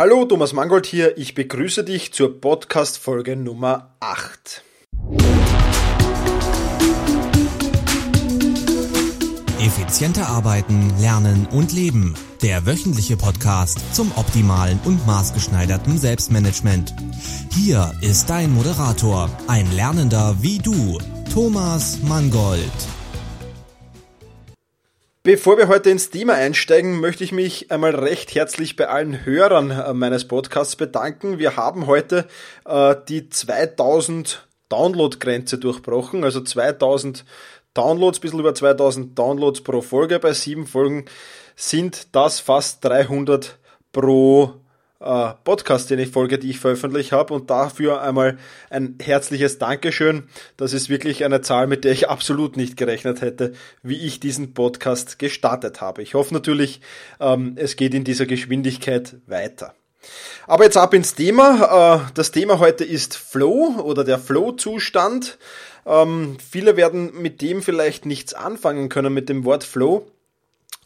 Hallo, Thomas Mangold hier. Ich begrüße dich zur Podcast-Folge Nummer 8. Effizienter arbeiten, lernen und leben. Der wöchentliche Podcast zum optimalen und maßgeschneiderten Selbstmanagement. Hier ist dein Moderator, ein Lernender wie du, Thomas Mangold. Bevor wir heute ins Thema einsteigen, möchte ich mich einmal recht herzlich bei allen Hörern äh, meines Podcasts bedanken. Wir haben heute äh, die 2000 Download-Grenze durchbrochen, also 2000 Downloads, ein bisschen über 2000 Downloads pro Folge. Bei sieben Folgen sind das fast 300 pro äh, Podcast, den ich folge, die ich veröffentlicht habe. Und dafür einmal ein herzliches Dankeschön. Das ist wirklich eine Zahl, mit der ich absolut nicht gerechnet hätte, wie ich diesen Podcast gestartet habe. Ich hoffe natürlich, ähm, es geht in dieser Geschwindigkeit weiter. Aber jetzt ab ins Thema. Äh, das Thema heute ist Flow oder der Flow-Zustand. Ähm, viele werden mit dem vielleicht nichts anfangen können, mit dem Wort Flow.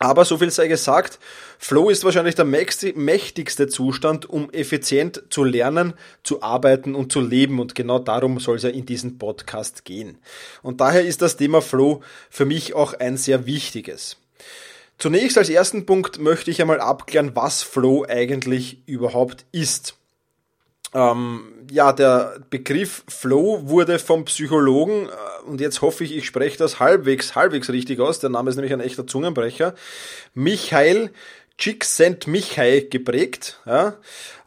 Aber so viel sei gesagt, Flow ist wahrscheinlich der mächtigste Zustand, um effizient zu lernen, zu arbeiten und zu leben. Und genau darum soll es ja in diesem Podcast gehen. Und daher ist das Thema Flow für mich auch ein sehr wichtiges. Zunächst als ersten Punkt möchte ich einmal abklären, was Flow eigentlich überhaupt ist. Ähm, ja, der Begriff Flow wurde vom Psychologen, äh, und jetzt hoffe ich, ich spreche das halbwegs, halbwegs richtig aus, der Name ist nämlich ein echter Zungenbrecher, Michael Csikszentmihalyi geprägt. Ja,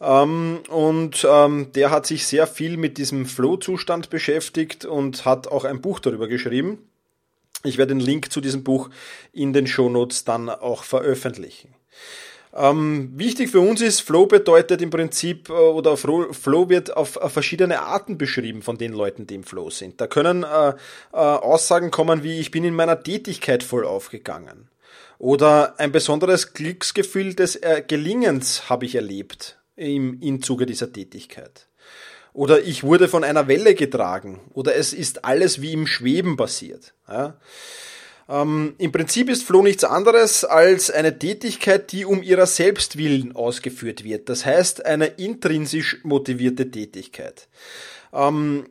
ähm, und ähm, der hat sich sehr viel mit diesem Flow-Zustand beschäftigt und hat auch ein Buch darüber geschrieben. Ich werde den Link zu diesem Buch in den Shownotes dann auch veröffentlichen. Ähm, wichtig für uns ist, Flow bedeutet im Prinzip, äh, oder Flow wird auf, verschiedene Arten beschrieben von den Leuten, die im Flow sind. Da können äh, äh, Aussagen kommen wie, ich bin in meiner Tätigkeit voll aufgegangen. Oder ein besonderes Glücksgefühl des äh, Gelingens habe ich erlebt im, im Zuge dieser Tätigkeit. Oder ich wurde von einer Welle getragen. Oder es ist alles wie im Schweben passiert. Ja? Ähm, Im Prinzip ist Flow nichts anderes als eine Tätigkeit, die um ihrer Selbstwillen ausgeführt wird. Das heißt, eine intrinsisch motivierte Tätigkeit. Ähm,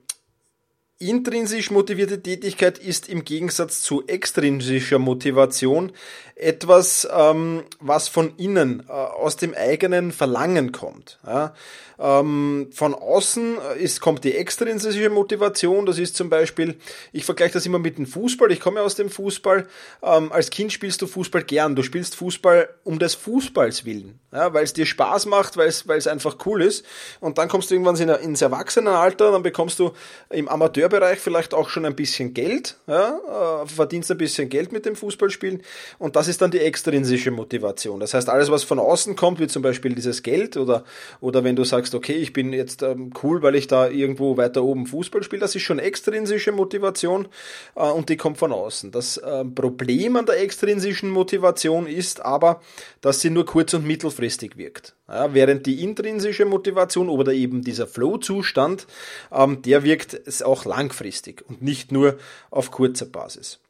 intrinsisch motivierte Tätigkeit ist im Gegensatz zu extrinsischer Motivation etwas, ähm, was von innen, äh, aus dem eigenen Verlangen kommt. Ja? Ähm, von außen äh, ist, kommt die extrinsische Motivation, das ist zum Beispiel, ich vergleiche das immer mit dem Fußball, ich komme aus dem Fußball, ähm, als Kind spielst du Fußball gern, du spielst Fußball um des Fußballs willen, ja? weil es dir Spaß macht, weil es einfach cool ist und dann kommst du irgendwann in, ins Erwachsenenalter, dann bekommst du im Amateurbereich vielleicht auch schon ein bisschen Geld, ja? äh, verdienst ein bisschen Geld mit dem Fußballspielen und das ist dann die extrinsische Motivation. Das heißt, alles, was von außen kommt, wie zum Beispiel dieses Geld oder, oder wenn du sagst, okay, ich bin jetzt ähm, cool, weil ich da irgendwo weiter oben Fußball spiele, das ist schon extrinsische Motivation äh, und die kommt von außen. Das äh, Problem an der extrinsischen Motivation ist aber, dass sie nur kurz- und mittelfristig wirkt. Ja, während die intrinsische Motivation oder eben dieser Flow-Zustand, ähm, der wirkt auch langfristig und nicht nur auf kurzer Basis.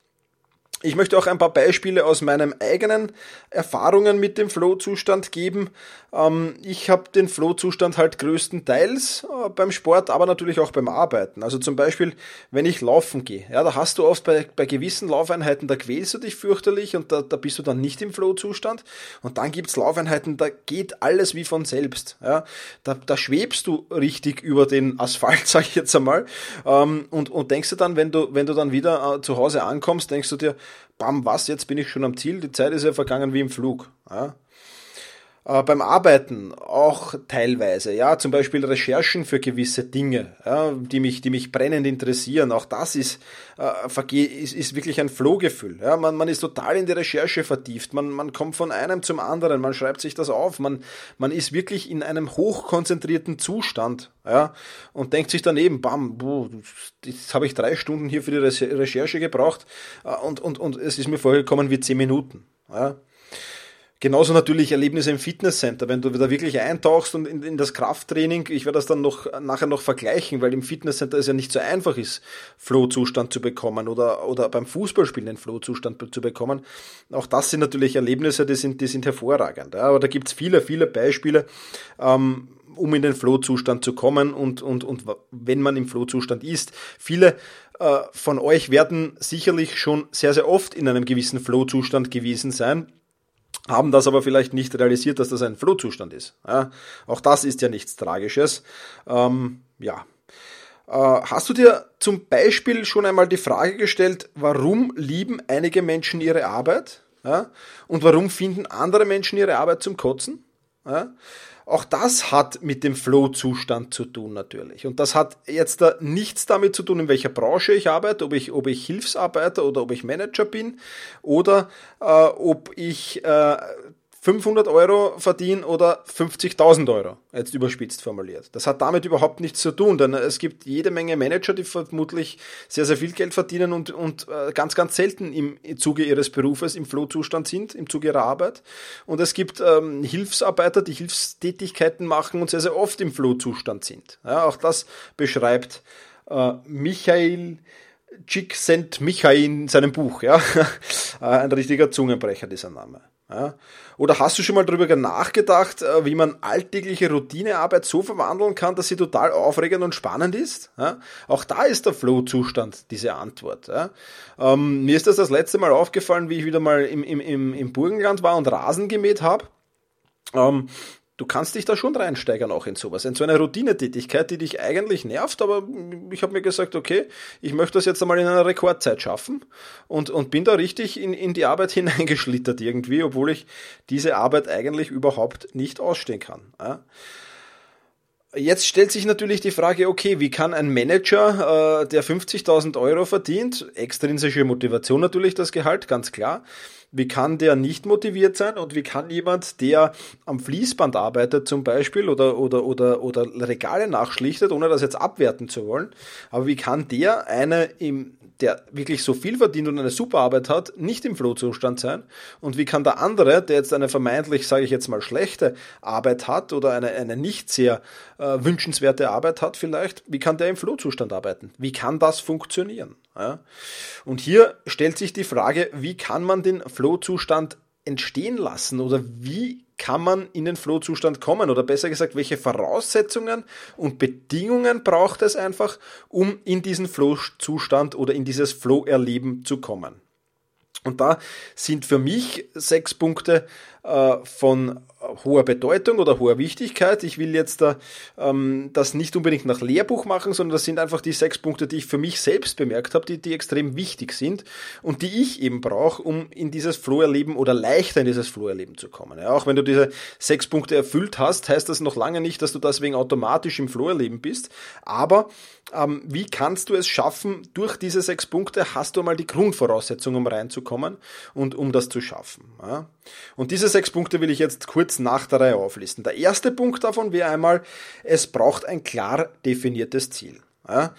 Ich möchte auch ein paar Beispiele aus meinen eigenen Erfahrungen mit dem Flow-Zustand geben. Ähm, ich habe den Flow-Zustand halt größtenteils äh, beim Sport, aber natürlich auch beim Arbeiten. Also zum Beispiel, wenn ich laufen gehe. Ja, da hast du oft bei, bei gewissen Laufeinheiten, da quälst du dich fürchterlich und da, da bist du dann nicht im Flow-Zustand. Und dann gibt's Laufeinheiten, da geht alles wie von selbst. Ja, da, da schwebst du richtig über den Asphalt, sag ich jetzt einmal. Ähm, und, und denkst du dann, wenn du, wenn du dann wieder äh, zu Hause ankommst, denkst du dir, bam, was, jetzt bin ich schon am Ziel, die Zeit ist ja vergangen wie im Flug. Ja? Äh, beim Arbeiten auch teilweise, ja, zum Beispiel Recherchen für gewisse Dinge, ja, die mich, die mich brennend interessieren. Auch das ist, äh, ist, ist wirklich ein Flohgefühl. Ja, man, man ist total in die Recherche vertieft. Man, man kommt von einem zum anderen. Man schreibt sich das auf. Man, man ist wirklich in einem hochkonzentrierten Zustand. Ja, und denkt sich daneben, bam, boah, jetzt habe ich drei Stunden hier für die Recherche gebraucht äh, und, und, und es ist mir vorgekommen wie zehn Minuten. Ja. Genauso natürlich Erlebnisse im Fitnesscenter, wenn du da wirklich eintauchst und in, in das Krafttraining, ich werde das dann noch nachher noch vergleichen, weil im Fitnesscenter es ja nicht so einfach ist, Flow-Zustand zu bekommen oder, oder beim Fußballspielen den Flow-Zustand zu bekommen. Auch das sind natürlich Erlebnisse, die sind, die sind hervorragend. Ja, aber da gibt's viele, viele Beispiele, ähm, um in den Flow-Zustand zu kommen und, und, und wenn man im Flow-Zustand ist. Viele äh, von euch werden sicherlich schon sehr, sehr oft in einem gewissen Flow-Zustand gewesen sein haben das aber vielleicht nicht realisiert, dass das ein Flohzustand ist. Ja, auch das ist ja nichts Tragisches. Ähm, ja. Äh, hast du dir zum Beispiel schon einmal die Frage gestellt, warum lieben einige Menschen ihre Arbeit? Ja? Und warum finden andere Menschen ihre Arbeit zum Kotzen? Ja? Auch das hat mit dem Flow-Zustand zu tun natürlich. Und das hat jetzt da nichts damit zu tun, in welcher Branche ich arbeite, ob ich, ob ich Hilfsarbeiter oder ob ich Manager bin oder äh, ob ich äh, 500 Euro verdienen oder 50.000 Euro, jetzt überspitzt formuliert. Das hat damit überhaupt nichts zu tun, denn es gibt jede Menge Manager, die vermutlich sehr, sehr viel Geld verdienen und, und äh, ganz, ganz selten im, Zuge ihres Berufes im Flohzustand sind, im Zuge ihrer Arbeit. Und es gibt ähm, Hilfsarbeiter, die Hilfstätigkeiten machen und sehr, sehr oft im Flohzustand sind. Ja, auch das beschreibt äh, Michael Csikszentmihalyi in seinem Buch. Ja? Ein richtiger Zungenbrecher, dieser Name. Ja? Oder hast du schon mal darüber nachgedacht, äh, wie man alltägliche Routinearbeit so verwandeln kann, dass sie total aufregend und spannend ist? Ja? Auch da ist der Flow-Zustand diese Antwort. Ja? Ähm, mir ist das das letzte Mal aufgefallen, wie ich wieder mal im, im, im, Burgenland war und Rasen gemäht habe. Ähm, du kannst dich da schon reinsteigern auch in sowas. In so eine Routinetätigkeit, die dich eigentlich nervt, aber ich habe mir gesagt, okay, ich möchte das jetzt einmal in einer Rekordzeit schaffen und, und bin da richtig in, in die Arbeit hineingeschlittert irgendwie, obwohl ich diese Arbeit eigentlich überhaupt nicht ausstehen kann. Ja. Jetzt stellt sich natürlich die Frage, okay, wie kann ein Manager, äh, der 50.000 Euro verdient, extrinsische Motivation natürlich das Gehalt, ganz klar, wie kann der nicht motiviert sein und wie kann jemand, der am Fließband arbeitet zum Beispiel oder, oder, oder, oder Regale nachschlichtet, ohne das jetzt abwerten zu wollen, aber wie kann der eine im der wirklich so viel verdient und eine super Arbeit hat, nicht im Flohzustand sein? Und wie kann der andere, der jetzt eine vermeintlich, sage ich jetzt mal, schlechte Arbeit hat oder eine, eine nicht sehr äh, wünschenswerte Arbeit hat vielleicht, wie kann der im Flohzustand arbeiten? Wie kann das funktionieren? Ja? Und hier stellt sich die Frage, wie kann man den Flohzustand entstehen lassen oder wie kann man in den Flow-Zustand kommen? Oder besser gesagt, welche Voraussetzungen und Bedingungen braucht es einfach, um in diesen Flow-Zustand oder in dieses Flow-Erleben zu kommen? Und da sind für mich sechs Punkte äh, von hoher Bedeutung oder hoher Wichtigkeit. Ich will jetzt da, ähm, das nicht unbedingt nach Lehrbuch machen, sondern das sind einfach die sechs Punkte, die ich für mich selbst bemerkt habe, die, die extrem wichtig sind und die ich eben brauche, um in dieses Flow-Erleben oder leichter in dieses Flow-Erleben zu kommen. Ja, auch wenn du diese sechs Punkte erfüllt hast, heißt das noch lange nicht, dass du deswegen automatisch im Flow-Erleben bist. Aber ähm, wie kannst du es schaffen, durch diese sechs Punkte hast du mal die Grundvoraussetzung, um reinzukommen und um das zu schaffen. Ja? Und diese sechs Punkte will ich jetzt kurz nach der Reihe auflisten. Der erste Punkt davon wäre einmal, es braucht ein klar definiertes Ziel. Ja?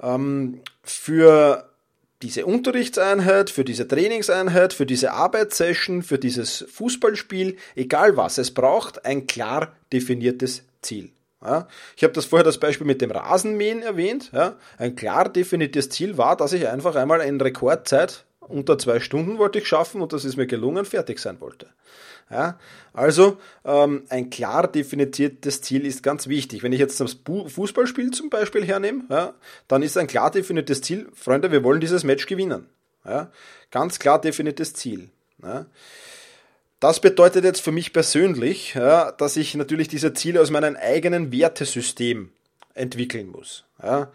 Ähm, für diese Unterrichtseinheit, für diese Trainingseinheit, für diese Arbeitssession, für dieses Fußballspiel, egal was, es braucht ein klar definiertes Ziel. Ja, ich habe das vorher das Beispiel mit dem Rasenmähen erwähnt. Ja, ein klar definiertes Ziel war, dass ich einfach einmal in Rekordzeit unter zwei Stunden wollte ich schaffen und das ist mir gelungen, fertig sein wollte. Ja, also ähm, ein klar definiertes Ziel ist ganz wichtig. Wenn ich jetzt das Fußballspiel zum Beispiel hernehme, ja, dann ist ein klar definiertes Ziel, Freunde, wir wollen dieses Match gewinnen. Ja, ganz klar definiertes Ziel. Ja. Das bedeutet jetzt für mich persönlich, ja, dass ich natürlich diese Ziele aus meinem eigenen Wertesystem entwickeln muss. Ja.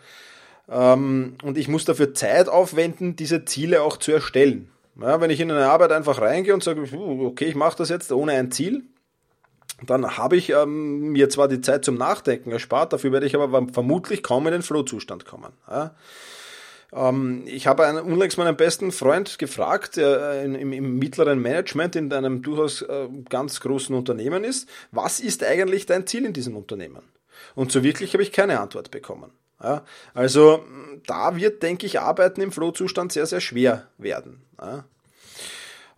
Ähm, und ich muss dafür Zeit aufwenden, diese Ziele auch zu erstellen. Ja, wenn ich in eine Arbeit einfach reingehe und sage, okay, ich mache das jetzt ohne ein Ziel, dann habe ich ähm, mir zwar die Zeit zum Nachdenken erspart, dafür werde ich aber vermutlich kaum in den Flow-Zustand kommen. Ja. Ähm, ich habe einen, unlängst meinen besten Freund gefragt, der im, im, mittleren Management in einem durchaus äh, ganz großen Unternehmen ist, was ist eigentlich dein Ziel in diesem Unternehmen? Und so wirklich habe ich keine Antwort bekommen. Ja, also da wird, denke ich, Arbeiten im Flow-Zustand sehr, sehr schwer werden. Ja.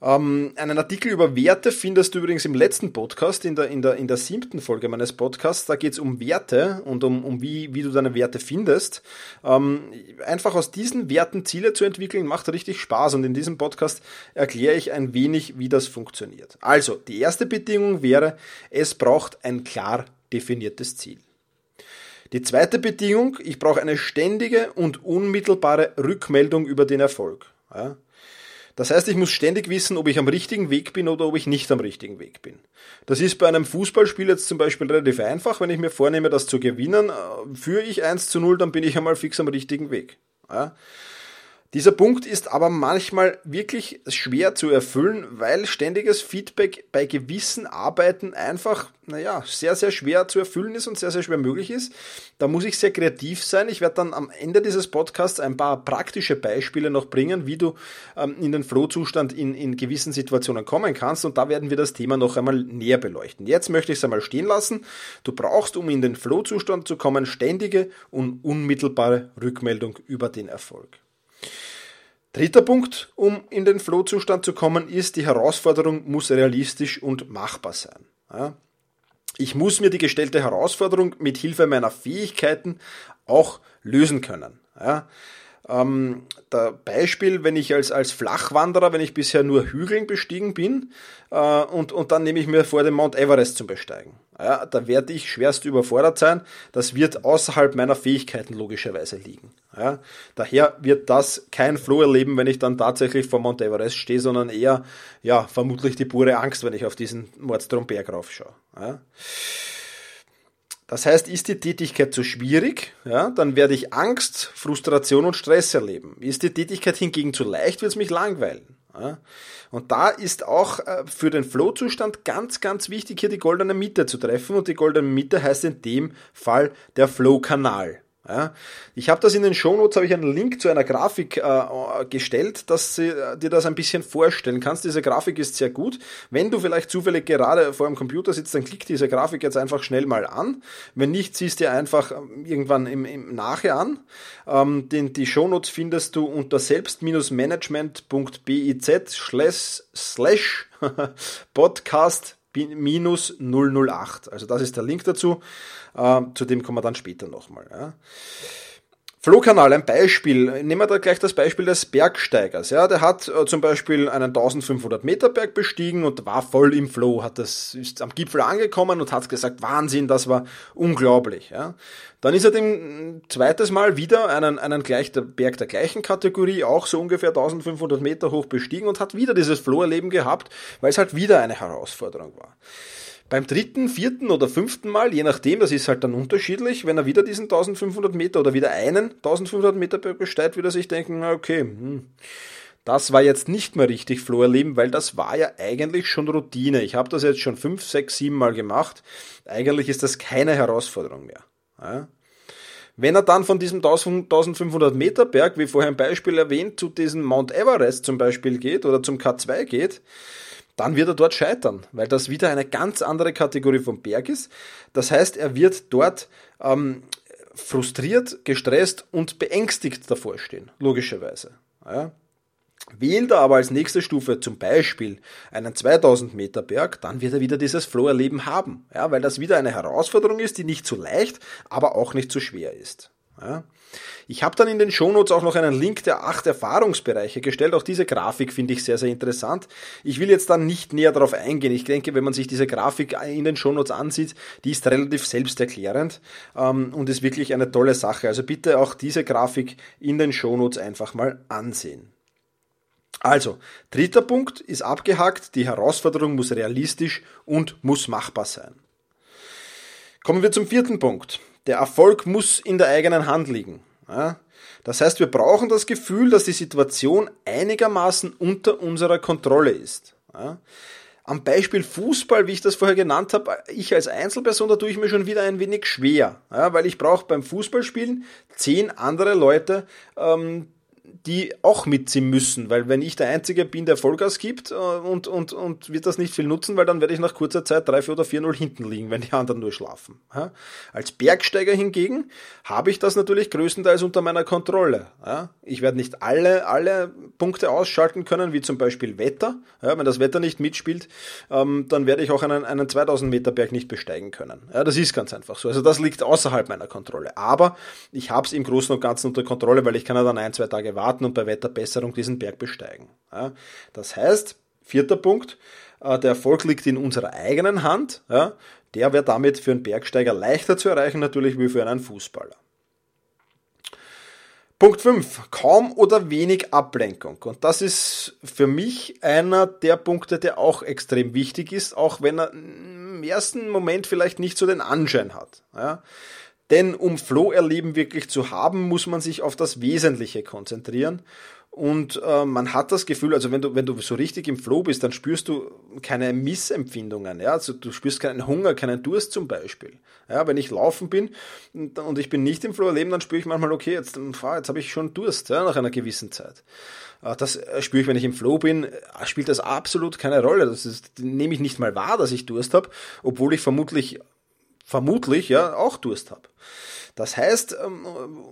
Ähm, einen Artikel über Werte findest du übrigens im letzten Podcast, in der, in der, in der siebten Folge meines Podcasts. Da geht es um Werte und um, um wie, wie du deine Werte findest. Ähm, einfach aus diesen Werten Ziele zu entwickeln, macht richtig Spaß. Und in diesem Podcast erkläre ich ein wenig, wie das funktioniert. Also, die erste Bedingung wäre, es braucht ein klar definiertes Ziel. Die zweite Bedingung, ich brauche eine ständige und unmittelbare Rückmeldung über den Erfolg. Ja? Das heißt, ich muss ständig wissen, ob ich am richtigen Weg bin oder ob ich nicht am richtigen Weg bin. Das ist bei einem Fußballspiel jetzt zum Beispiel relativ einfach. Wenn ich mir vornehme, das zu gewinnen, äh, führe ich 1 zu 0, dann bin ich einmal fix am richtigen Weg. Ja? Dieser Punkt ist aber manchmal wirklich schwer zu erfüllen, weil ständiges Feedback bei gewissen Arbeiten einfach, naja, sehr, sehr schwer zu erfüllen ist und sehr, sehr schwer möglich ist. Da muss ich sehr kreativ sein. Ich werde dann am Ende dieses Podcasts ein paar praktische Beispiele noch bringen, wie du ähm, in den Flow-Zustand in, in gewissen Situationen kommen kannst und da werden wir das Thema noch einmal näher beleuchten. Jetzt möchte ich es einmal stehen lassen. Du brauchst, um in den Flow-Zustand zu kommen, ständige und unmittelbare Rückmeldung über den Erfolg. Dritter Punkt, um in den Flow-Zustand zu kommen, ist, die Herausforderung muss realistisch und machbar sein. Ja? Ich muss mir die gestellte Herausforderung mit Hilfe meiner Fähigkeiten auch lösen können. Ja? Ähm, der Beispiel, wenn ich als, als Flachwanderer, wenn ich bisher nur Hügeln bestiegen bin äh, und, und dann nehme ich mir vor, den Mount Everest zum Besteigen. Ja, da werde ich schwerst überfordert sein. Das wird außerhalb meiner Fähigkeiten logischerweise liegen. Ja, daher wird das kein Flow erleben, wenn ich dann tatsächlich vor Mount Everest stehe, sondern eher, ja, vermutlich die pure Angst, wenn ich auf diesen Mordstromberg raufschaue. Ja. Das heißt, ist die Tätigkeit zu schwierig, ja, dann werde ich Angst, Frustration und Stress erleben. Ist die Tätigkeit hingegen zu leicht, wird es mich langweilen. Ja. Und da ist auch äh, für den Flow-Zustand ganz, ganz wichtig, hier die goldene Mitte zu treffen. Und die goldene Mitte heißt in dem Fall der Flow-Kanal. Ja, ich habe das in den Shownotes, habe ich einen Link zu einer Grafik äh, gestellt, dass du äh, dir das ein bisschen vorstellen kannst. Diese Grafik ist sehr gut. Wenn du vielleicht zufällig gerade vor dem Computer sitzt, dann klick diese Grafik jetzt einfach schnell mal an. Wenn nicht, siehst du einfach ähm, irgendwann im, im Nachher an. Ähm, den, die Shownotes findest du unter selbst-management.biz slash podcast minus 008. Also das ist der Link dazu. Äh, zu dem kommen wir dann später nochmal. Ja. Flohkanal, ein Beispiel. Nehmen wir da gleich das Beispiel des Bergsteigers. Ja, der hat äh, zum Beispiel einen 1500 Meter Berg bestiegen und war voll im Flow, hat das, ist am Gipfel angekommen und hat gesagt, Wahnsinn, das war unglaublich. Ja. Dann ist er dem zweites Mal wieder einen, einen gleich, der Berg der gleichen Kategorie, auch so ungefähr 1500 Meter hoch bestiegen und hat wieder dieses Flow-Erleben gehabt, weil es halt wieder eine Herausforderung war. Beim dritten, vierten oder fünften Mal, je nachdem, das ist halt dann unterschiedlich, wenn er wieder diesen 1500 Meter oder wieder einen 1500 Meter besteigt, wird er sich denken, okay, hm, das war jetzt nicht mehr richtig Flow erleben, weil das war ja eigentlich schon Routine. Ich habe das jetzt schon fünf, sechs, sieben Mal gemacht. Eigentlich ist das keine Herausforderung mehr. Ja? Wenn er dann von diesem 1500 Meter Berg, wie vorher im Beispiel erwähnt, zu diesem Mount Everest zum Beispiel geht oder zum K2 geht, dann wird er dort scheitern, weil das wieder eine ganz andere Kategorie vom Berg ist. Das heißt, er wird dort ähm, frustriert, gestresst und beängstigt davor stehen, logischerweise. Ja. Wählt er aber als nächste Stufe zum Beispiel einen 2000 Meter Berg, dann wird er wieder dieses Flow-Erleben haben, ja, weil das wieder eine Herausforderung ist, die nicht zu leicht, aber auch nicht zu schwer ist. Ich habe dann in den Shownotes auch noch einen Link der acht Erfahrungsbereiche gestellt. Auch diese Grafik finde ich sehr, sehr interessant. Ich will jetzt dann nicht näher darauf eingehen. Ich denke, wenn man sich diese Grafik in den Shownotes ansieht, die ist relativ selbsterklärend ähm, und ist wirklich eine tolle Sache. Also bitte auch diese Grafik in den Shownotes einfach mal ansehen. Also, dritter Punkt ist abgehakt. Die Herausforderung muss realistisch und muss machbar sein. Kommen wir zum vierten Punkt. Der Erfolg muss in der eigenen Hand liegen. Das heißt, wir brauchen das Gefühl, dass die Situation einigermaßen unter unserer Kontrolle ist. Am Beispiel Fußball, wie ich das vorher genannt habe, ich als Einzelperson, da tue ich mir schon wieder ein wenig schwer, weil ich brauche beim Fußballspielen zehn andere Leute, ähm, die auch mitziehen müssen, weil wenn ich der Einzige bin, der Vollgas gibt äh, und, und, und wird das nicht viel nutzen, weil dann werde ich nach kurzer Zeit 3, 4 oder 4-0 hinten liegen, wenn die anderen nur schlafen. Als Bergsteiger hingegen habe ich das natürlich größtenteils unter meiner Kontrolle. Ich werde nicht alle, alle Punkte ausschalten können, wie zum Beispiel Wetter. Wenn das Wetter nicht mitspielt, ähm, dann werde ich auch einen, einen 2000 Meter Berg nicht besteigen können. Das ist ganz einfach so. Also das liegt außerhalb meiner Kontrolle. Aber ich habe es im Großen und Ganzen unter Kontrolle, weil ich kann ja dann ein, zwei Tage warten und bei Wetterbesserung diesen Berg besteigen. Das heißt, vierter Punkt, äh, der Erfolg liegt in unserer eigenen Hand. Der wäre damit für einen Bergsteiger leichter zu erreichen, natürlich wie für einen Fußballer. Punkt 5. Kaum oder wenig Ablenkung. Und das ist für mich einer der Punkte, der auch extrem wichtig ist, auch wenn er im ersten Moment vielleicht nicht so den Anschein hat. Ja. Denn um Flow-Erleben wirklich zu haben, muss man sich auf das Wesentliche konzentrieren. Und äh, man hat das Gefühl, also wenn du, wenn du so richtig im Flow bist, dann spürst du keine Missempfindungen. Ja? Also du spürst keinen Hunger, keinen Durst zum Beispiel. Ja, wenn ich laufen bin und, und ich bin nicht im Flow-Erleben, dann spüre ich manchmal, okay, jetzt, jetzt habe ich schon Durst ja, nach einer gewissen Zeit. Äh, das äh, spüre ich, wenn ich im Flow bin, äh, spielt das absolut keine Rolle. Das ist, nehme ich nicht mal wahr, dass ich Durst habe, obwohl ich vermutlich vermutlich ja auch Durst habe. Das heißt, ähm,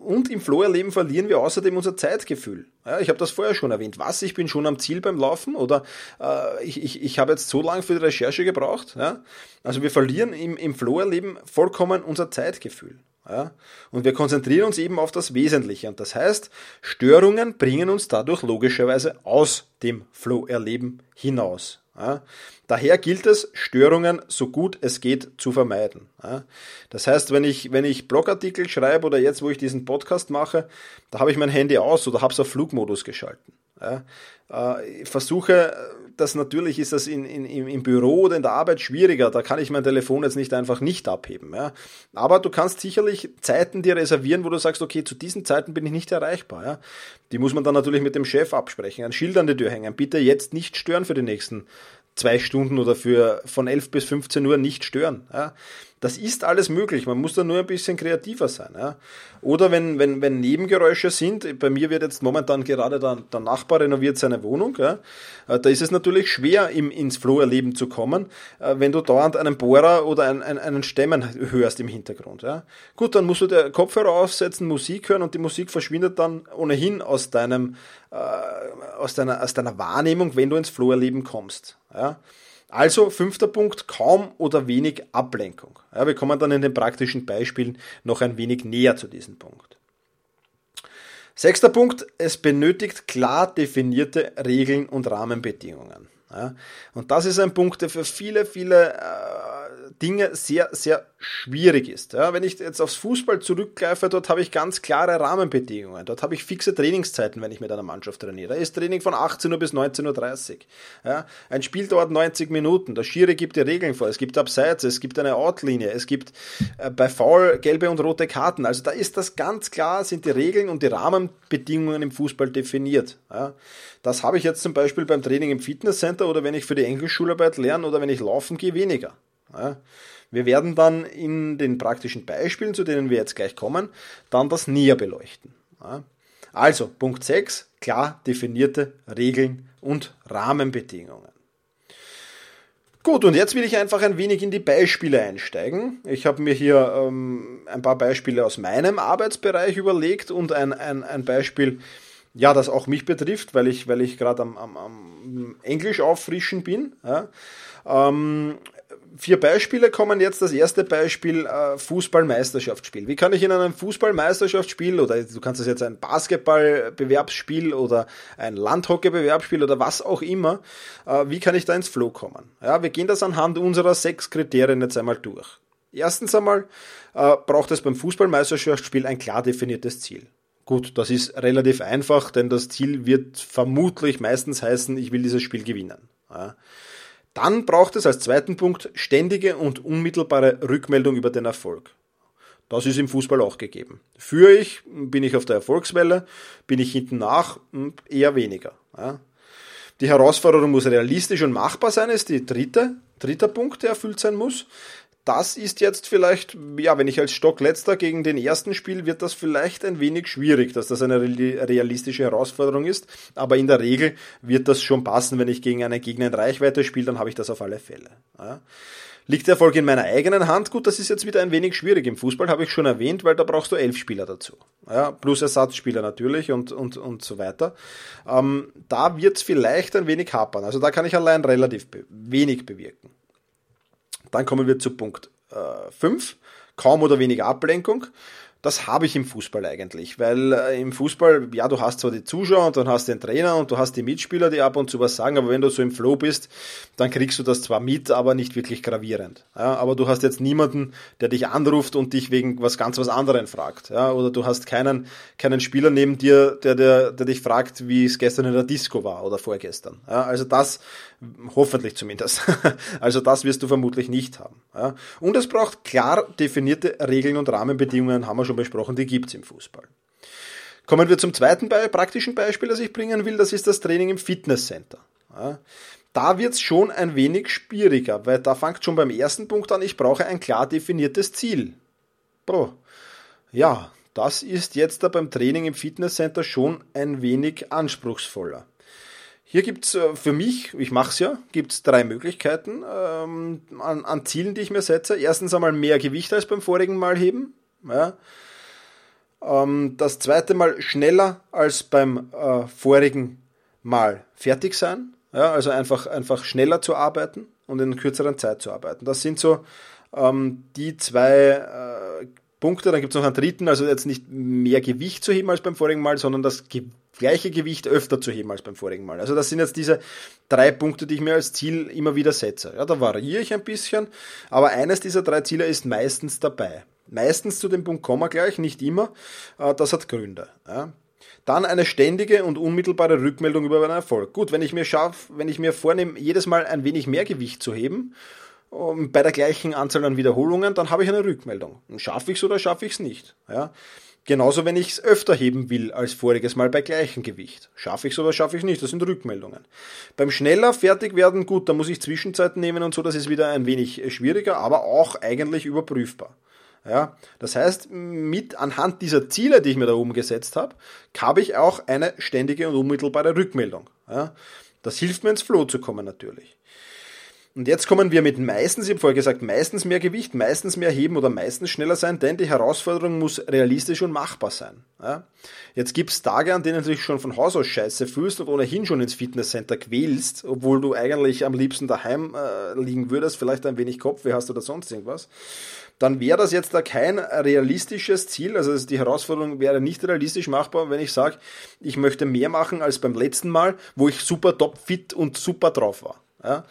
und im Flow-Erleben verlieren wir außerdem unser Zeitgefühl. Ja, ich habe das vorher schon erwähnt. Was, ich bin schon am Ziel beim Laufen oder äh, ich, ich, ich habe jetzt so lange für die Recherche gebraucht. Ja? Also wir verlieren im, im Flow-Erleben vollkommen unser Zeitgefühl. Ja? Und wir konzentrieren uns eben auf das Wesentliche. Und das heißt, Störungen bringen uns dadurch logischerweise aus dem Flow-Erleben hinaus. Daher gilt es, Störungen so gut es geht zu vermeiden. Das heißt, wenn ich, wenn ich Blogartikel schreibe oder jetzt, wo ich diesen Podcast mache, da habe ich mein Handy aus oder habe es auf Flugmodus geschalten. Äh, ich versuche, das natürlich ist das in, in, im Büro oder in der Arbeit schwieriger. Da kann ich mein Telefon jetzt nicht einfach nicht abheben. Ja? Aber du kannst sicherlich Zeiten dir reservieren, wo du sagst, okay, zu diesen Zeiten bin ich nicht erreichbar. Ja? Die muss man dann natürlich mit dem Chef absprechen. Ein Schild an die Tür hängen. Bitte jetzt nicht stören für die nächsten zwei Stunden oder für von 11 bis 15 Uhr nicht stören. Ja. Das ist alles möglich, man muss da nur ein bisschen kreativer sein. Ja. Oder wenn, wenn, wenn Nebengeräusche sind, bei mir wird jetzt momentan gerade der, der Nachbar renoviert seine Wohnung, ja, äh, da ist es natürlich schwer, im, ins Flow-Erleben zu kommen, äh, wenn du dauernd einen Bohrer oder einen, einen Stämmen hörst im Hintergrund. Ja. Gut, dann musst du der Kopfhörer aufsetzen, Musik hören und die Musik verschwindet dann ohnehin aus deinem, äh, aus deiner, aus deiner Wahrnehmung, wenn du ins Flow-Erleben kommst. Ja. Also fünfter Punkt, kaum oder wenig Ablenkung. Ja, wir kommen dann in den praktischen Beispielen noch ein wenig näher zu diesem Punkt. Sechster Punkt, es benötigt klar definierte Regeln und Rahmenbedingungen. Ja, und das ist ein Punkt, der für viele, viele äh, Dinge sehr, sehr schwierig ist. Ja, wenn ich jetzt aufs Fußball zurückgreife, dort habe ich ganz klare Rahmenbedingungen. Dort habe ich fixe Trainingszeiten, wenn ich mit einer Mannschaft trainiere. Da ist Training von 18 Uhr bis 19.30 Uhr. Ja, ein Spiel dauert 90 Minuten. Der Schiri gibt die Regeln vor. Es gibt Abseits, es gibt eine Outlinie, es gibt äh, bei Foul gelbe und rote Karten. Also da ist das ganz klar, sind die Regeln und die Rahmenbedingungen im Fußball definiert. Ja, das habe ich jetzt zum Beispiel beim Training im Fitnesscenter oder wenn ich für die Englischschularbeit lerne oder wenn ich laufen gehe, weniger. Wir werden dann in den praktischen Beispielen, zu denen wir jetzt gleich kommen, dann das näher beleuchten. Also, Punkt 6, klar definierte Regeln und Rahmenbedingungen. Gut, und jetzt will ich einfach ein wenig in die Beispiele einsteigen. Ich habe mir hier ähm, ein paar Beispiele aus meinem Arbeitsbereich überlegt und ein, ein, ein Beispiel, ja, das auch mich betrifft, weil ich, weil ich gerade am, am, am Englisch auffrischen bin. Ja. Ähm, vier Beispiele kommen jetzt. Das erste Beispiel, äh, Fußballmeisterschaftsspiel. Wie kann ich in einem Fußballmeisterschaftsspiel oder du kannst es jetzt ein Basketballbewerbsspiel oder ein Landhockeybewerbsspiel oder was auch immer, äh, wie kann ich da ins Flow kommen? Ja, wir gehen das anhand unserer sechs Kriterien jetzt einmal durch. Erstens einmal äh, braucht es beim Fußballmeisterschaftsspiel ein klar definiertes Ziel. Gut, das ist relativ einfach, denn das Ziel wird vermutlich meistens heißen, ich will dieses Spiel gewinnen. Ja. Dann braucht es als zweiten Punkt ständige und unmittelbare Rückmeldung über den Erfolg. Das ist im Fußball auch gegeben. Führe ich, bin ich auf der Erfolgswelle, bin ich hinten nach, hm, eher weniger. Die Herausforderung muss realistisch und machbar sein, ist die dritte, dritter Punkt, der erfüllt sein muss. Das ist jetzt vielleicht, ja, wenn ich als Stockletzter gegen den ersten spiele, wird das vielleicht ein wenig schwierig, dass das eine realistische Herausforderung ist. Aber in der Regel wird das schon passen, wenn ich gegen einen Gegner in Reichweite spiele, dann habe ich das auf alle Fälle. Ja. Liegt der Erfolg in meiner eigenen Hand? Gut, das ist jetzt wieder ein wenig schwierig. Im Fußball habe ich schon erwähnt, weil da brauchst du elf Spieler dazu. Ja, plus Ersatzspieler natürlich und, und, und so weiter. Ähm, da wird es vielleicht ein wenig hapern. Also da kann ich allein relativ be wenig bewirken. Dann kommen wir zu Punkt 5. Äh, Kaum oder wenig Ablenkung das habe ich im Fußball eigentlich, weil äh, im Fußball, ja, du hast zwar die Zuschauer und dann hast den Trainer und du hast die Mitspieler, die ab und zu was sagen, aber wenn du so im Flow bist, dann kriegst du das zwar mit, aber nicht wirklich gravierend. Ja, aber du hast jetzt niemanden, der dich anruft und dich wegen was ganz was anderem fragt. Ja, oder du hast keinen, keinen Spieler neben dir, der, der, der dich fragt, wie es gestern in der Disco war oder vorgestern. Ja, also das, hoffentlich zumindest. also das wirst du vermutlich nicht haben. Ja. Und es braucht klar definierte Regeln und Rahmenbedingungen, haben wir schon besprochen, die gibt's im Fußball. Kommen wir zum zweiten praktischen Beispiel, das ich bringen will, das ist das Training im Fitnesscenter. Ja. Da wird's schon ein wenig schwieriger, weil da fängt schon beim ersten Punkt an, ich brauche ein klar definiertes Ziel. Boah. Ja, das ist jetzt da beim Training im Fitnesscenter schon ein wenig anspruchsvoller. Hier gibt's äh, für mich, ich mache es ja, gibt's drei Möglichkeiten ähm, an, an, Zielen, die ich mir setze. Erstens einmal mehr Gewicht als beim vorigen Mal heben. Ja. Ähm, das zweite Mal schneller als beim äh, vorigen Mal fertig sein. Ja, also einfach, einfach schneller zu arbeiten und in kürzeren Zeit zu arbeiten. Das sind so ähm, die zwei äh, Punkte. Dann gibt es noch einen dritten, also jetzt nicht mehr Gewicht zu heben als beim vorigen Mal, sondern das Ge gleiche Gewicht öfter zu heben als beim vorigen Mal. Also das sind jetzt diese drei Punkte, die ich mir als Ziel immer wieder setze. Ja, da variiere ich ein bisschen, aber eines dieser drei Ziele ist meistens dabei. Meistens zu dem Punkt wir gleich, nicht immer. Äh, das hat Gründe. Dann eine ständige und unmittelbare Rückmeldung über einen Erfolg. Gut, wenn ich mir schaff, wenn ich mir vornehme, jedes Mal ein wenig mehr Gewicht zu heben, bei der gleichen Anzahl an Wiederholungen, dann habe ich eine Rückmeldung. Schaffe ich es oder schaffe ich es nicht? Ja. Genauso, wenn ich es öfter heben will als voriges Mal bei gleichem Gewicht. Schaffe ich es oder schaffe ich es nicht? Das sind Rückmeldungen. Beim schneller fertig werden, gut, da muss ich Zwischenzeiten nehmen und so, das ist wieder ein wenig schwieriger, aber auch eigentlich überprüfbar. Ja, das heißt, mit anhand dieser Ziele, die ich mir da oben gesetzt habe, habe ich auch eine ständige und unmittelbare Rückmeldung. Ja, das hilft mir ins Flow zu kommen natürlich. Und jetzt kommen wir mit meistens, ich habe vorher gesagt, meistens mehr Gewicht, meistens mehr heben oder meistens schneller sein, denn die Herausforderung muss realistisch und machbar sein. Ja? Jetzt gibt's Tage, an denen du dich schon von Haus aus scheiße fühlst und ohnehin schon ins Fitnesscenter quälst, obwohl du eigentlich am liebsten daheim äh, liegen würdest, vielleicht ein wenig Kopfweh hast oder sonst irgendwas. Dann wäre das jetzt da kein realistisches Ziel, also die Herausforderung wäre nicht realistisch machbar, wenn ich sage, ich möchte mehr machen als beim letzten Mal, wo ich super top fit und super drauf war. Ja,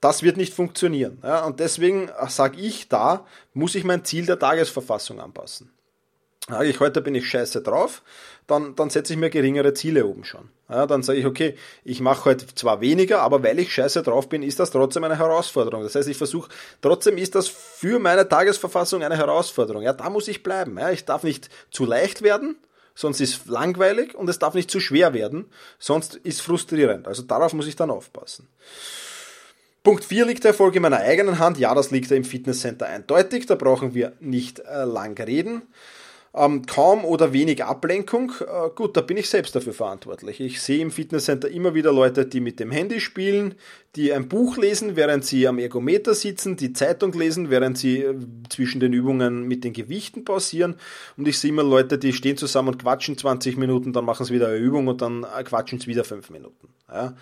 das wird nicht funktionieren. Ja, und deswegen sage ich da, muss ich mein Ziel der Tagesverfassung anpassen. Sage ich, heute bin ich scheiße drauf, dann, dann setze ich mir geringere Ziele oben schon. Ja, dann sage ich, okay, ich mache heute zwar weniger, aber weil ich scheiße drauf bin, ist das trotzdem eine Herausforderung. Das heißt, ich versuche, trotzdem ist das für meine Tagesverfassung eine Herausforderung. Ja, da muss ich bleiben. Ja, ich darf nicht zu leicht werden, sonst ist langweilig und es darf nicht zu schwer werden, sonst ist frustrierend. Also darauf muss ich dann aufpassen. Punkt 4 liegt der Erfolg in meiner eigenen Hand. Ja, das liegt ja im Fitnesscenter eindeutig. Da brauchen wir nicht äh, lang reden. Ähm, kaum oder wenig Ablenkung. Äh, gut, da bin ich selbst dafür verantwortlich. Ich sehe im Fitnesscenter immer wieder Leute, die mit dem Handy spielen, die ein Buch lesen, während sie am Ergometer sitzen, die Zeitung lesen, während sie äh, zwischen den Übungen mit den Gewichten pausieren. Und ich sehe immer Leute, die stehen zusammen und quatschen 20 Minuten, dann machen sie wieder eine Übung und dann äh, quatschen sie wieder 5 Minuten. Ja.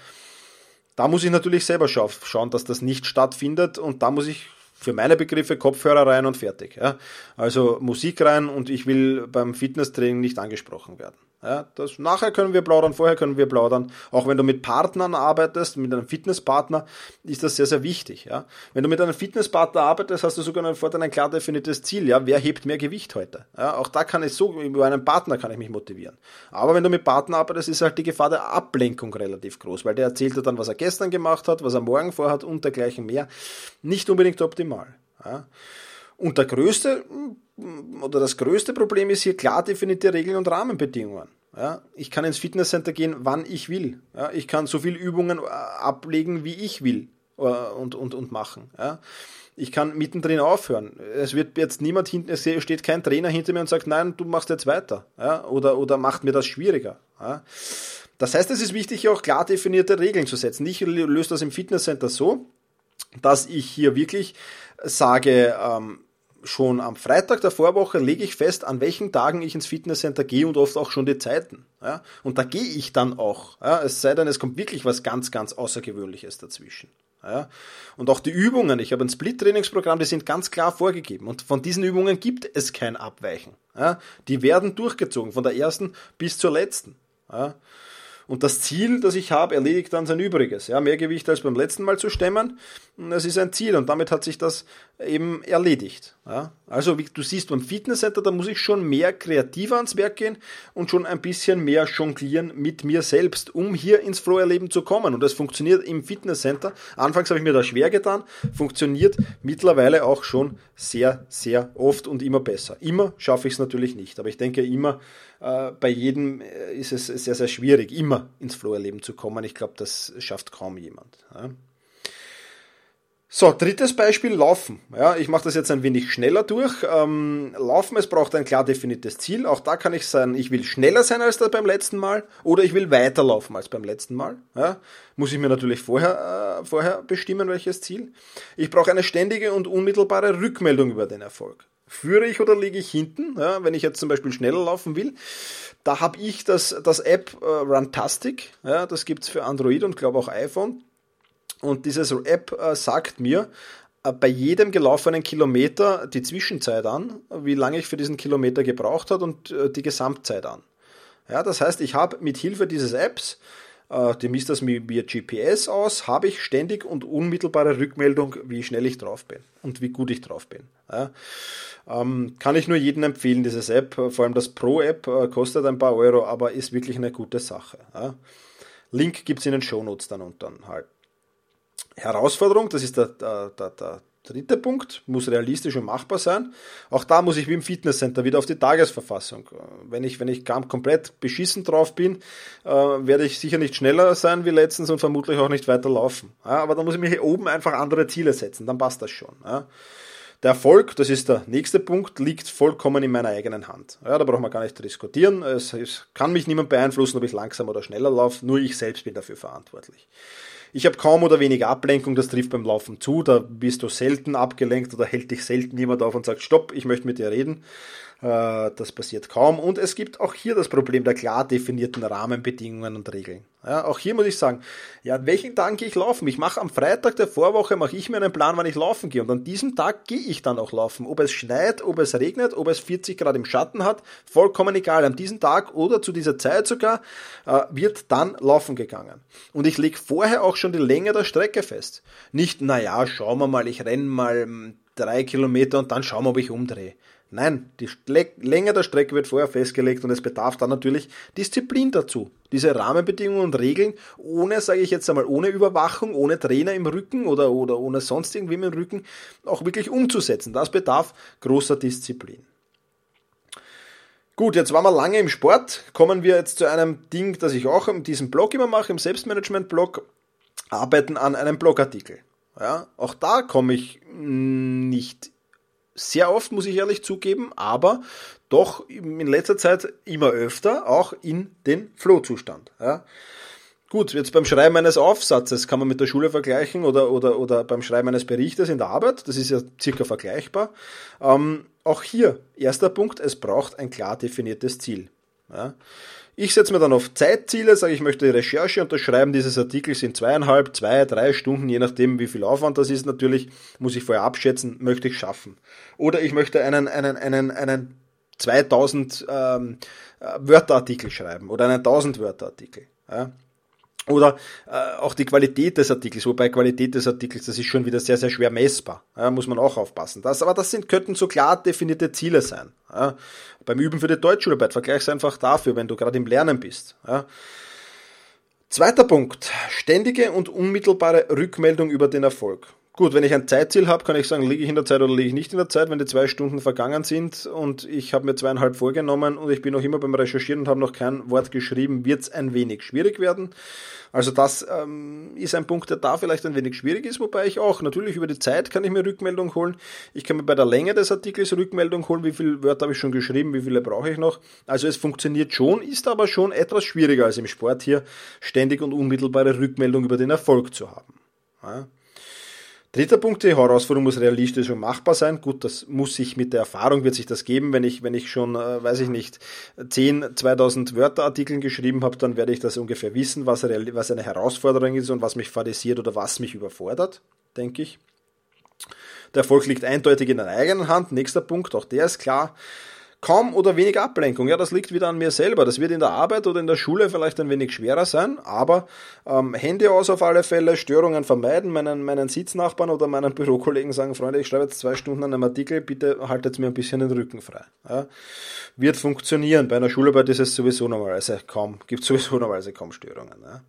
Da muss ich natürlich selber schauen, dass das nicht stattfindet und da muss ich für meine Begriffe Kopfhörer rein und fertig. Ja. Also Musik rein und ich will beim Fitnesstraining nicht angesprochen werden. Ja, das, nachher können wir plaudern, vorher können wir plaudern. Auch wenn du mit Partnern arbeitest, mit einem Fitnesspartner, ist das sehr, sehr wichtig. Ja. Wenn du mit einem Fitnesspartner arbeitest, hast du sogar ein, ein klar definiertes Ziel. Ja. Wer hebt mehr Gewicht heute? Ja, auch da kann ich so, über einen Partner kann ich mich motivieren. Aber wenn du mit Partner arbeitest, ist halt die Gefahr der Ablenkung relativ groß, weil der erzählt dir dann, was er gestern gemacht hat, was er morgen vorhat und dergleichen mehr. Nicht unbedingt optimal. Ja. Und der größte oder das größte Problem ist hier klar definierte Regeln und Rahmenbedingungen. Ja, ich kann ins Fitnesscenter gehen, wann ich will. Ja, ich kann so viele Übungen äh, ablegen, wie ich will. äh, und, und, und machen. Ja. Ich kann mittendrin aufhören. Es wird jetzt niemand hinten, es steht kein Trainer hinter mir und sagt, nein, du machst jetzt weiter. Ja, oder, oder macht mir das schwieriger. Ja. Das heißt, es ist wichtig, auch klar definierte Regeln zu setzen. Ich löse das im Fitnesscenter so, dass ich hier wirklich sage, ähm, schon am Freitag der Vorwoche lege ich fest, an welchen Tagen ich ins Fitnesscenter gehe und oft auch schon die Zeiten. Ja? Und da gehe ich dann auch. Ja? Es sei denn, es kommt wirklich was ganz, ganz Außergewöhnliches dazwischen. Ja? Und auch die Übungen, ich habe ein Split-Trainingsprogramm, die sind ganz klar vorgegeben. Und von diesen Übungen gibt es kein Abweichen. Ja? Die werden durchgezogen, von der ersten bis zur letzten. Ja? Und das Ziel, das ich habe, erledigt dann sein Übriges. Ja, mehr Gewicht als beim letzten Mal zu stemmen, es ist ein Ziel und damit hat sich das eben erledigt. Ja, also wie du siehst beim Fitnesscenter, da muss ich schon mehr kreativer ans Werk gehen und schon ein bisschen mehr jonglieren mit mir selbst, um hier ins Flow-Erleben zu kommen. Und das funktioniert im Fitnesscenter. Anfangs habe ich mir da schwer getan, funktioniert mittlerweile auch schon sehr, sehr oft und immer besser. Immer schaffe ich es natürlich nicht, aber ich denke immer, äh, bei jedem äh, ist es sehr, sehr schwierig, immer ins Flow-Erleben zu kommen. Ich glaube, das schafft kaum jemand. Ja. So, drittes Beispiel, Laufen. Ja, ich mache das jetzt ein wenig schneller durch. Ähm, Laufen, es braucht ein klar definiertes Ziel. Auch da kann ich sagen, ich will schneller sein als das beim letzten Mal oder ich will weiter laufen als beim letzten Mal. Ja, muss ich mir natürlich vorher, äh, vorher bestimmen, welches Ziel. Ich brauche eine ständige und unmittelbare Rückmeldung über den Erfolg. Führe ich oder liege ich hinten? Ja, wenn ich jetzt zum Beispiel schneller laufen will, da habe ich das, das App äh, Runtastic. Ja, das gibt's für Android und glaube auch iPhone und diese App äh, sagt mir äh, bei jedem gelaufenen Kilometer die Zwischenzeit an, wie lange ich für diesen Kilometer gebraucht hat und äh, die Gesamtzeit an. Ja, das heißt, ich habe mit Hilfe dieses Apps, die misst das via GPS aus, habe ich ständig und unmittelbare Rückmeldung, wie schnell ich drauf bin und wie gut ich drauf bin. Ja, ähm, kann ich nur jedem empfehlen, dieses App, vor allem das Pro-App kostet ein paar Euro, aber ist wirklich eine gute Sache. Ja. Link gibt es in den Shownotes dann und dann halt. Herausforderung, das ist der, der, der, der dritte Punkt, muss realistisch und machbar sein. Auch da muss ich wie im Fitnesscenter wieder auf die Tagesverfassung. Wenn ich, wenn ich komplett beschissen drauf bin, äh, werde ich sicher nicht schneller sein wie letztens und vermutlich auch nicht weiter laufen. Ja, aber da muss ich mir hier oben einfach andere Ziele setzen, dann passt das schon. Ja. Der Erfolg, das ist der nächste Punkt, liegt vollkommen in meiner eigenen Hand. Ja, da braucht man gar nicht diskutieren. Es, es kann mich niemand beeinflussen, ob ich langsam oder schneller laufe, nur ich selbst bin dafür verantwortlich. Ich habe kaum oder wenig Ablenkung, das trifft beim Laufen zu. Da bist du selten abgelenkt oder hält dich selten jemand auf und sagt, stopp, ich möchte mit dir reden. Äh, das passiert kaum. Und es gibt auch hier das Problem der klar definierten Rahmenbedingungen und Regeln. Ja, auch hier muss ich sagen, ja, an welchen Tagen gehe ich laufen? Ich mache am Freitag der Vorwoche, mache ich mir einen Plan, wann ich laufen gehe. Und an diesem Tag gehe ich dann auch laufen. Ob es schneit, ob es regnet, ob es 40 Grad im Schatten hat, vollkommen egal. An diesem Tag oder zu dieser Zeit sogar äh, wird dann laufen gegangen. Und ich lege vorher auch schon die Länge der Strecke fest. Nicht, naja, schauen wir mal, ich renne mal hm, drei Kilometer und dann schauen wir, ob ich umdrehe. Nein, die Länge der Strecke wird vorher festgelegt und es bedarf dann natürlich Disziplin dazu. Diese Rahmenbedingungen und Regeln, ohne, sage ich jetzt einmal, ohne Überwachung, ohne Trainer im Rücken oder, oder ohne sonst irgendwem im Rücken, auch wirklich umzusetzen. Das bedarf großer Disziplin. Gut, jetzt waren wir lange im Sport. Kommen wir jetzt zu einem Ding, das ich auch in diesem Blog immer mache, im Selbstmanagement-Blog, arbeiten an einem Blogartikel. Ja, auch da komme ich nicht sehr oft, muss ich ehrlich zugeben, aber doch in letzter Zeit immer öfter auch in den Flow-Zustand. Ja. Gut, jetzt beim Schreiben eines Aufsatzes kann man mit der Schule vergleichen oder, oder, oder beim Schreiben eines Berichtes in der Arbeit, das ist ja circa vergleichbar. Ähm, auch hier, erster Punkt, es braucht ein klar definiertes Ziel. Ja. Ich setze mir dann auf Zeitziele, sage ich möchte die Recherche unterschreiben dieses Artikels in zweieinhalb, zwei, drei Stunden, je nachdem wie viel Aufwand das ist natürlich, muss ich vorher abschätzen, möchte ich schaffen. Oder ich möchte einen, einen, einen, einen 2000 ähm, Wörterartikel schreiben oder einen 1000 Wörterartikel. Ja. Oder äh, auch die Qualität des Artikels, wobei Qualität des Artikels, das ist schon wieder sehr, sehr schwer messbar. Ja, muss man auch aufpassen. Das, aber das sind, könnten so klar definierte Ziele sein. Ja. Beim Üben für die Deutschschularbeit vergleich's einfach dafür, wenn du gerade im Lernen bist. Ja. Zweiter Punkt. Ständige und unmittelbare Rückmeldung über den Erfolg. Gut, wenn ich ein Zeitziel habe, kann ich sagen, liege ich in der Zeit oder liege ich nicht in der Zeit. Wenn die zwei Stunden vergangen sind und ich habe mir zweieinhalb vorgenommen und ich bin noch immer beim Recherchieren und habe noch kein Wort geschrieben, wird es ein wenig schwierig werden. Also das ähm, ist ein Punkt, der da vielleicht ein wenig schwierig ist, wobei ich auch natürlich über die Zeit kann ich mir Rückmeldung holen. Ich kann mir bei der Länge des Artikels Rückmeldung holen, wie viele Wörter habe ich schon geschrieben, wie viele brauche ich noch. Also es funktioniert schon, ist aber schon etwas schwieriger als im Sport hier ständig und unmittelbare Rückmeldung über den Erfolg zu haben. Ja. Dritter Punkt, die Herausforderung muss realistisch und machbar sein. Gut, das muss sich mit der Erfahrung wird sich das geben. Wenn ich, wenn ich schon, äh, weiß ich nicht, 10, 2000 Wörterartikeln geschrieben habe, dann werde ich das ungefähr wissen, was, was eine Herausforderung ist und was mich fadisiert oder was mich überfordert, denke ich. Der Erfolg liegt eindeutig in der eigenen Hand. Nächster Punkt, auch der ist klar kaum oder wenig Ablenkung. Ja, das liegt wieder an mir selber. Das wird in der Arbeit oder in der Schule vielleicht ein wenig schwerer sein, aber ähm, Handy aus auf alle Fälle, Störungen vermeiden, meinen, meinen Sitznachbarn oder meinen Bürokollegen sagen, Freunde, ich schreibe jetzt zwei Stunden an einem Artikel, bitte haltet mir ein bisschen den Rücken frei. Ja, wird funktionieren. Bei einer Schularbeit ist es sowieso normalerweise kaum, gibt sowieso normalerweise kaum Störungen. Ja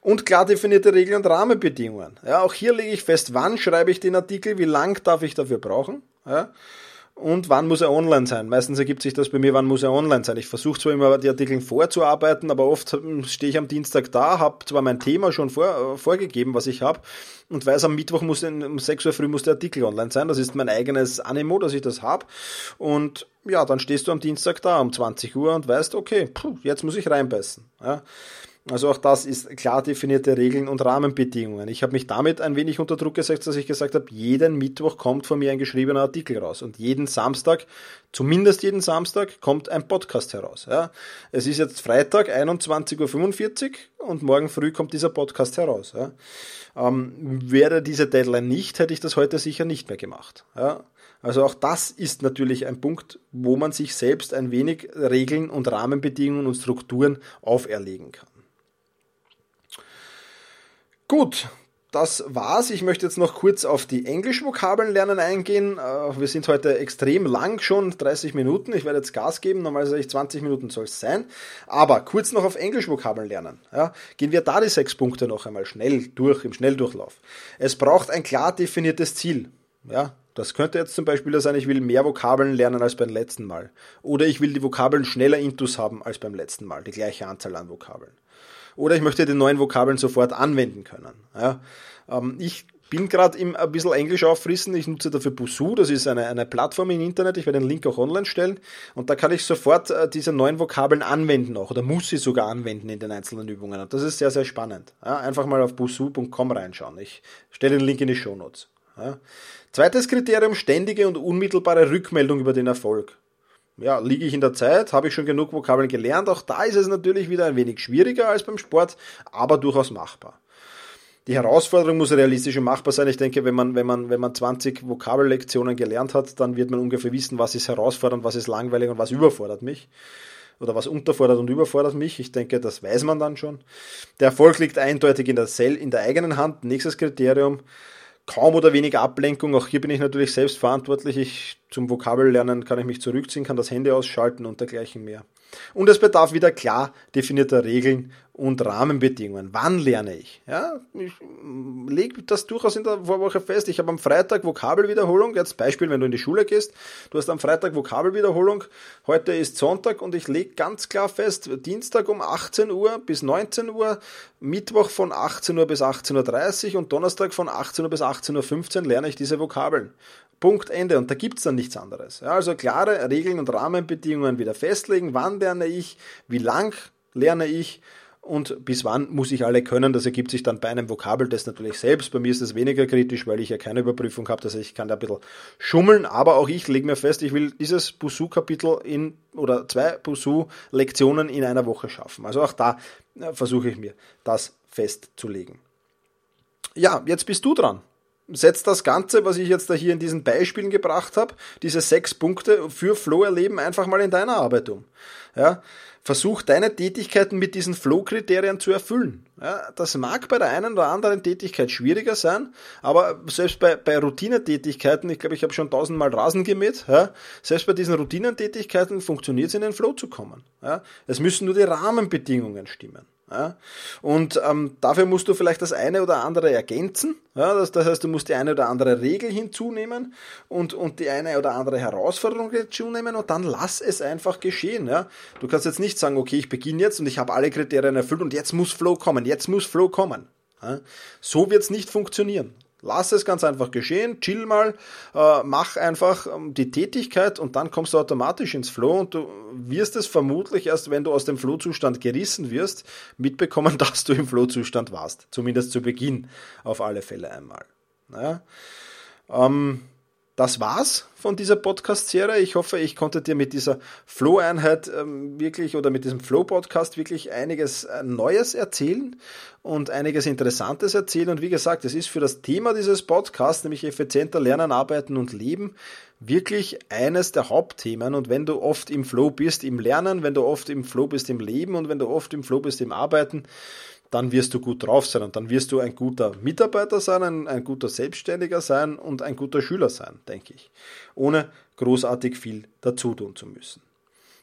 und klar definierte Regeln und Rahmenbedingungen. Ja, auch hier lege ich fest, wann schreibe ich den Artikel, wie lang darf ich dafür brauchen. Ja, und wann muss er online sein. Meistens ergibt sich das bei mir, wann muss er online sein. Ich versuche zwar immer die Artikel vorzuarbeiten, aber oft stehe ich am Dienstag da, habe zwar mein Thema schon vor, äh, vorgegeben, was ich habe, und weiß, am Mittwoch muss um 6 Uhr früh muss der Artikel online sein. Das ist mein eigenes Animo, dass ich das habe. Und ja, dann stehst du am Dienstag da um 20 Uhr und weißt, okay, puh, jetzt muss ich reinbeißen. Ja. Also auch das ist klar definierte Regeln und Rahmenbedingungen. Ich habe mich damit ein wenig unter Druck gesetzt, dass ich gesagt habe, jeden Mittwoch kommt von mir ein geschriebener Artikel raus und jeden Samstag, zumindest jeden Samstag, kommt ein Podcast heraus. Ja. Es ist jetzt Freitag, 21.45 Uhr und morgen früh kommt dieser Podcast heraus. Ja. Ähm, wäre diese Deadline nicht, hätte ich das heute sicher nicht mehr gemacht. Ja. Also auch das ist natürlich ein Punkt, wo man sich selbst ein wenig Regeln und Rahmenbedingungen und Strukturen auferlegen kann. Gut, das war's. Ich möchte jetzt noch kurz auf die Englischvokabeln lernen eingehen. Äh, wir sind heute extrem lang schon, 30 Minuten. Ich werde jetzt Gas geben, normalerweise 20 Minuten soll es sein. Aber kurz noch auf Englischvokabeln lernen. Ja, gehen wir da die sechs Punkte noch einmal schnell durch, im Schnelldurchlauf. Es braucht ein klar definiertes Ziel. Ja, das könnte jetzt zum Beispiel sein, ich will mehr Vokabeln lernen als beim letzten Mal. Oder ich will die Vokabeln schneller intus haben als beim letzten Mal, die gleiche Anzahl an Vokabeln oder ich möchte die neuen Vokabeln sofort anwenden können. Ja, ähm, ich bin gerade ein bisschen Englisch auffrissen. Ich nutze dafür Busuu, das ist eine, eine Plattform im Internet. Ich werde den Link auch online stellen. Und da kann ich sofort äh, diese neuen Vokabeln anwenden auch oder muss sie sogar anwenden in den einzelnen Übungen. Und das ist sehr, sehr spannend. Ja, einfach mal auf busuu.com reinschauen. Ich stelle den Link in die Show Notes. Ja. Zweites Kriterium, ständige und unmittelbare Rückmeldung über den Erfolg ja, liege ich in der Zeit, habe ich schon genug Vokabeln gelernt. Auch da ist es natürlich wieder ein wenig schwieriger als beim Sport, aber durchaus machbar. Die Herausforderung muss realistisch und machbar sein. Ich denke, wenn man, wenn man, wenn man 20 Vokabellektionen gelernt hat, dann wird man ungefähr wissen, was ist herausfordernd, was ist langweilig und was überfordert mich. Oder was unterfordert und überfordert mich. Ich denke, das weiß man dann schon. Der Erfolg liegt eindeutig in der, Sel in der eigenen Hand. Nächstes Kriterium kaum oder wenig Ablenkung. Auch hier bin ich natürlich selbst verantwortlich. Ich, zum Vokabellernen kann ich mich zurückziehen, kann das Handy ausschalten und dergleichen mehr. Und es bedarf wieder klar definierter Regeln und Rahmenbedingungen. Wann lerne ich? Ja, ich lege das durchaus in der Vorwoche fest. Ich habe am Freitag Vokabelwiederholung. Jetzt Beispiel, wenn du in die Schule gehst. Du hast am Freitag Vokabelwiederholung. Heute ist Sonntag und ich lege ganz klar fest, Dienstag um 18 Uhr bis 19 Uhr, Mittwoch von 18 Uhr bis 18.30 Uhr und Donnerstag von 18 Uhr bis 18.15 Uhr lerne ich diese Vokabeln. Punkt, Ende. Und da gibt es dann nichts anderes. Ja, also klare Regeln und Rahmenbedingungen wieder festlegen. Wann lerne ich? Wie lang lerne ich? Und bis wann muss ich alle können. Das ergibt sich dann bei einem Vokabeltest natürlich selbst. Bei mir ist es weniger kritisch, weil ich ja keine Überprüfung habe. Das heißt, ich kann da ein bisschen schummeln, aber auch ich lege mir fest, ich will dieses Busu-Kapitel in oder zwei Busu-Lektionen in einer Woche schaffen. Also auch da äh, versuche ich mir das festzulegen. Ja, jetzt bist du dran setzt das Ganze, was ich jetzt da hier in diesen Beispielen gebracht habe, diese sechs Punkte für Flow erleben, einfach mal in deiner Arbeit um. Ja, versuch deine Tätigkeiten mit diesen Flow-Kriterien zu erfüllen. Ja, das mag bei der einen oder anderen Tätigkeit schwieriger sein, aber selbst bei, bei Routinetätigkeiten, ich glaube, ich habe schon tausendmal Rasen gemäht, ja, selbst bei diesen Routinetätigkeiten funktioniert es in den Flow zu kommen. Ja. Es müssen nur die Rahmenbedingungen stimmen. Ja? Und ähm, dafür musst du vielleicht das eine oder andere ergänzen. Ja? Das, das, heißt, du musst die eine oder andere Regel hinzunehmen und, und die eine oder andere Herausforderung hinzunehmen und dann lass es einfach geschehen. Ja? Du kannst jetzt nicht sagen, okay, ich beginne jetzt und ich habe alle Kriterien erfüllt und jetzt muss Flow kommen, jetzt muss Flow kommen. Ja? So wird es nicht funktionieren. Lass es ganz einfach geschehen, chill mal, äh, mach einfach ähm, die Tätigkeit und dann kommst du automatisch ins Flow und du wirst es vermutlich erst, wenn du aus dem Flow-Zustand gerissen wirst, mitbekommen, dass du im Flow-Zustand warst. Zumindest zu Beginn auf alle Fälle einmal. Naja. Ähm, das war's von dieser Podcast-Serie. Ich hoffe, ich konnte dir mit dieser Flow-Einheit ähm, wirklich oder mit diesem Flow-Podcast wirklich einiges äh, Neues erzählen und einiges Interessantes erzählen. Und wie gesagt, es ist für das Thema dieses Podcasts, nämlich effizienter Lernen, Arbeiten und Leben, wirklich eines der Hauptthemen. Und wenn du oft im Flow bist im Lernen, wenn du oft im Flow bist im Leben und wenn du oft im Flow bist im Arbeiten, dann wirst du gut drauf sein und dann wirst du ein guter Mitarbeiter sein, ein, ein guter Selbstständiger sein und ein guter Schüler sein, denke ich, ohne großartig viel dazu tun zu müssen.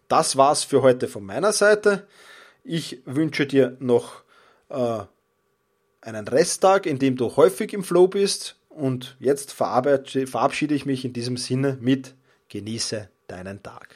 Das war's für heute von meiner Seite. Ich wünsche dir noch äh, einen Resttag, in dem du häufig im Flow bist und jetzt verabschiede ich mich in diesem Sinne mit Genieße deinen Tag.